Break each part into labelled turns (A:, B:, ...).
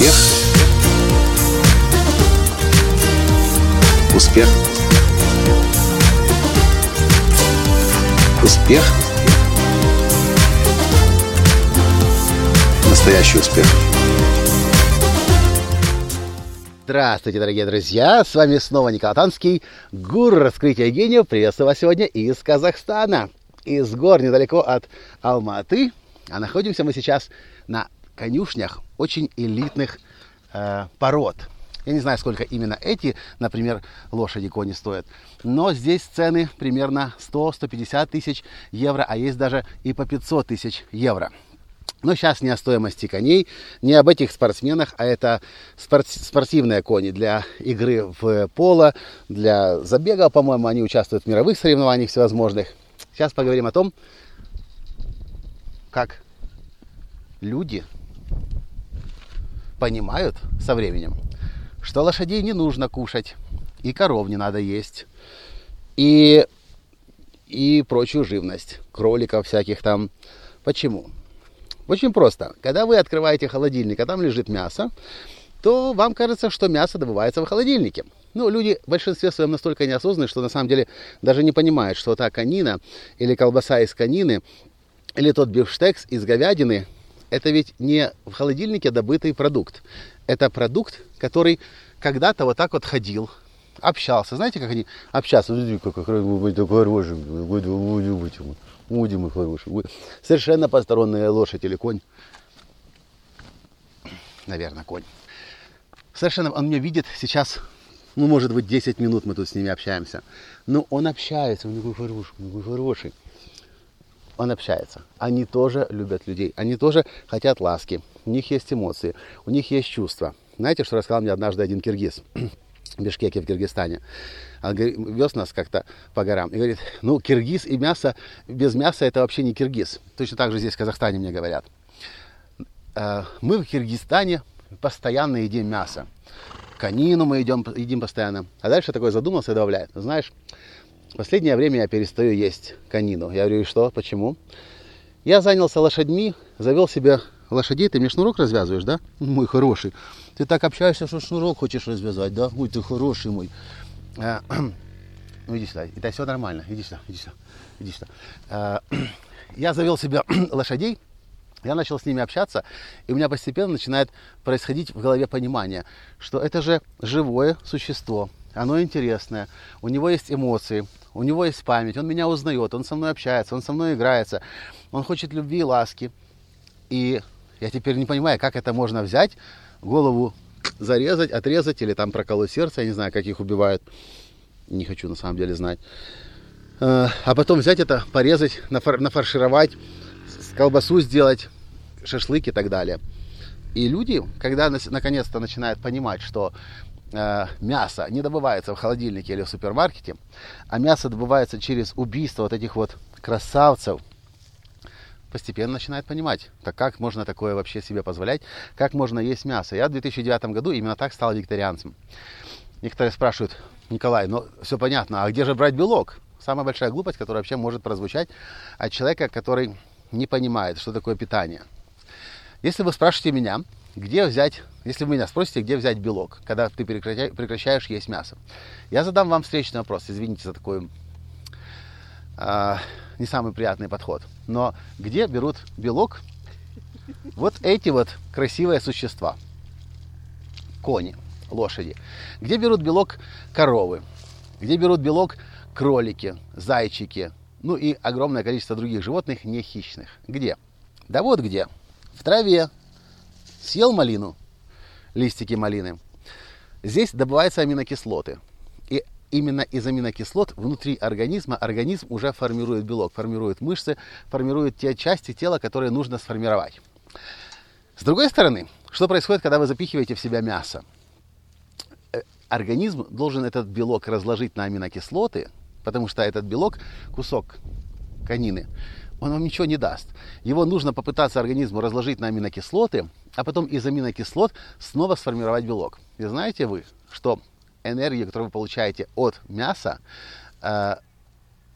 A: Успех. Успех. Успех. Настоящий успех.
B: Здравствуйте, дорогие друзья! С вами снова Николай Танский, гуру раскрытия гениев. Приветствую вас сегодня из Казахстана, из гор недалеко от Алматы. А находимся мы сейчас на конюшнях очень элитных э, пород. Я не знаю, сколько именно эти, например, лошади кони стоят. Но здесь цены примерно 100-150 тысяч евро, а есть даже и по 500 тысяч евро. Но сейчас не о стоимости коней, не об этих спортсменах, а это спорт, спортивные кони для игры в поло, для забега, по-моему, они участвуют в мировых соревнованиях всевозможных. Сейчас поговорим о том, как люди понимают со временем, что лошадей не нужно кушать, и коров не надо есть, и, и прочую живность, кроликов всяких там. Почему? Очень просто. Когда вы открываете холодильник, а там лежит мясо, то вам кажется, что мясо добывается в холодильнике. Ну, люди в большинстве своем настолько неосознанны, что на самом деле даже не понимают, что та конина или колбаса из конины или тот бифштекс из говядины, это ведь не в холодильнике добытый продукт. Это продукт, который когда-то вот так вот ходил, общался. Знаете, как они общаются? Как хороший, Уйди, мой хороший. Совершенно посторонняя лошадь или конь. Наверное, конь. Совершенно, он меня видит сейчас, ну, может быть, 10 минут мы тут с ними общаемся. Но он общается, он такой хороший, он такой хороший. Он общается. Они тоже любят людей. Они тоже хотят ласки. У них есть эмоции, у них есть чувства. Знаете, что рассказал мне однажды один киргиз? в Бишкеке в Киргизстане. Он вез нас как-то по горам и говорит, ну, киргиз и мясо, без мяса это вообще не киргиз. Точно так же здесь в Казахстане мне говорят. «Э, мы в Киргизстане постоянно едим мясо. Конину мы едим, едим постоянно. А дальше такой задумался и добавляет. Знаешь, последнее время я перестаю есть конину. Я говорю, и что, почему? Я занялся лошадьми, завел себе лошадей. Ты мне шнурок развязываешь, да? Мой хороший. Ты так общаешься, что шнурок хочешь развязать, да? Ой, ты хороший мой. А, ну иди сюда, это все нормально. Иди сюда, иди сюда, иди сюда. А, я завел себе лошадей, я начал с ними общаться, и у меня постепенно начинает происходить в голове понимание, что это же живое существо, оно интересное, у него есть эмоции, у него есть память, он меня узнает, он со мной общается, он со мной играется, он хочет любви и ласки. И я теперь не понимаю, как это можно взять, голову зарезать, отрезать или там проколоть сердце, я не знаю, как их убивают. Не хочу на самом деле знать. Э, а потом взять это, порезать, нафар, нафаршировать, колбасу сделать, шашлык и так далее. И люди, когда наконец-то начинают понимать, что мясо не добывается в холодильнике или в супермаркете, а мясо добывается через убийство вот этих вот красавцев, постепенно начинает понимать, так как можно такое вообще себе позволять, как можно есть мясо. Я в 2009 году именно так стал вегетарианцем. Некоторые спрашивают, Николай, ну все понятно, а где же брать белок? Самая большая глупость, которая вообще может прозвучать от человека, который не понимает, что такое питание. Если вы спрашиваете меня, где взять, если вы меня спросите, где взять белок, когда ты прекращаешь есть мясо, я задам вам встречный вопрос, извините за такой э, не самый приятный подход. Но где берут белок вот эти вот красивые существа? Кони, лошади. Где берут белок коровы? Где берут белок кролики, зайчики? Ну и огромное количество других животных не хищных. Где? Да вот где. В траве. Съел малину, листики малины. Здесь добываются аминокислоты именно из аминокислот внутри организма организм уже формирует белок, формирует мышцы, формирует те части тела, которые нужно сформировать. С другой стороны, что происходит, когда вы запихиваете в себя мясо? Э, организм должен этот белок разложить на аминокислоты, потому что этот белок, кусок конины, он вам ничего не даст. Его нужно попытаться организму разложить на аминокислоты, а потом из аминокислот снова сформировать белок. И знаете вы, что энергию, которую вы получаете от мяса, э,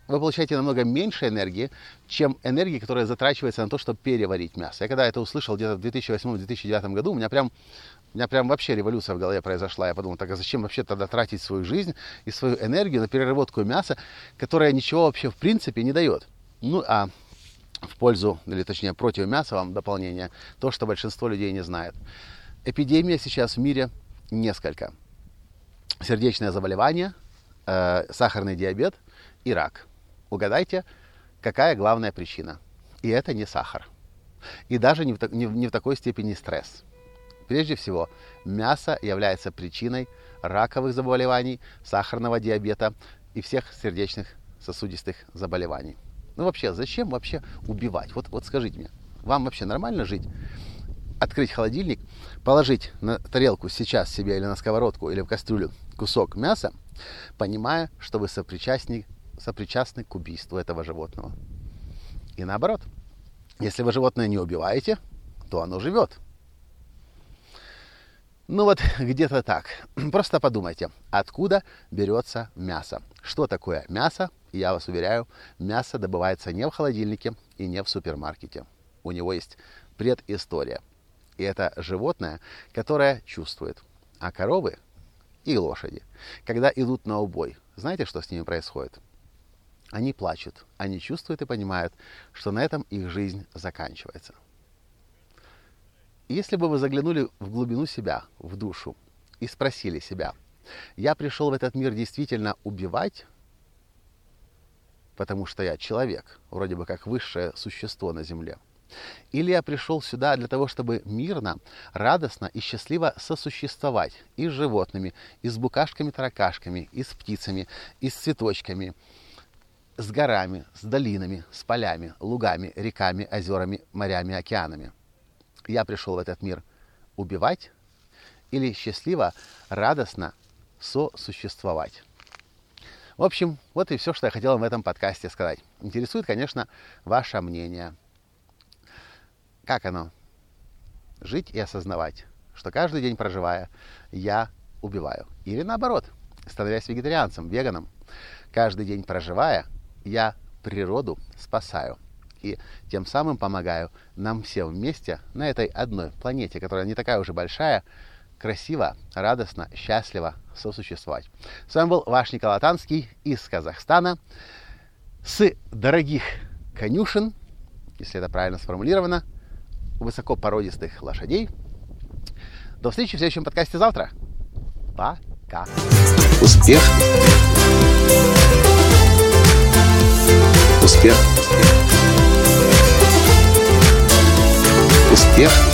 B: вы получаете намного меньше энергии, чем энергии, которая затрачивается на то, чтобы переварить мясо. Я когда это услышал где-то в 2008-2009 году, у меня прям У меня прям вообще революция в голове произошла. Я подумал, так а зачем вообще тогда тратить свою жизнь и свою энергию на переработку мяса, которое ничего вообще в принципе не дает? Ну, а в пользу, или точнее против мяса вам дополнение, то, что большинство людей не знает. Эпидемия сейчас в мире несколько. Сердечное заболевание, э, сахарный диабет и рак. Угадайте, какая главная причина? И это не сахар. И даже не в, не, не в такой степени стресс. Прежде всего, мясо является причиной раковых заболеваний, сахарного диабета и всех сердечных сосудистых заболеваний. Ну вообще, зачем вообще убивать? Вот, вот скажите мне, вам вообще нормально жить? Открыть холодильник, положить на тарелку сейчас себе или на сковородку или в кастрюлю кусок мяса, понимая, что вы сопричастник, сопричастны к убийству этого животного. И наоборот, если вы животное не убиваете, то оно живет. Ну вот где-то так. Просто подумайте, откуда берется мясо. Что такое мясо? Я вас уверяю, мясо добывается не в холодильнике и не в супермаркете. У него есть предыстория. И это животное, которое чувствует. А коровы и лошади, когда идут на убой, знаете, что с ними происходит? Они плачут, они чувствуют и понимают, что на этом их жизнь заканчивается. Если бы вы заглянули в глубину себя, в душу, и спросили себя, я пришел в этот мир действительно убивать, потому что я человек, вроде бы как высшее существо на Земле, или я пришел сюда для того, чтобы мирно, радостно и счастливо сосуществовать и с животными, и с букашками-таракашками, и с птицами, и с цветочками, с горами, с долинами, с полями, лугами, реками, озерами, морями, океанами – я пришел в этот мир убивать или счастливо, радостно сосуществовать. В общем, вот и все, что я хотел в этом подкасте сказать. Интересует, конечно, ваше мнение. Как оно? Жить и осознавать, что каждый день проживая, я убиваю. Или наоборот, становясь вегетарианцем, веганом, каждый день проживая, я природу спасаю и тем самым помогаю нам всем вместе на этой одной планете, которая не такая уже большая, красиво, радостно, счастливо сосуществовать. С вами был ваш Николай Танский из Казахстана с дорогих конюшен, если это правильно сформулировано, высокопородистых лошадей. До встречи в следующем подкасте завтра. Пока.
A: Успех. Успех. Успех.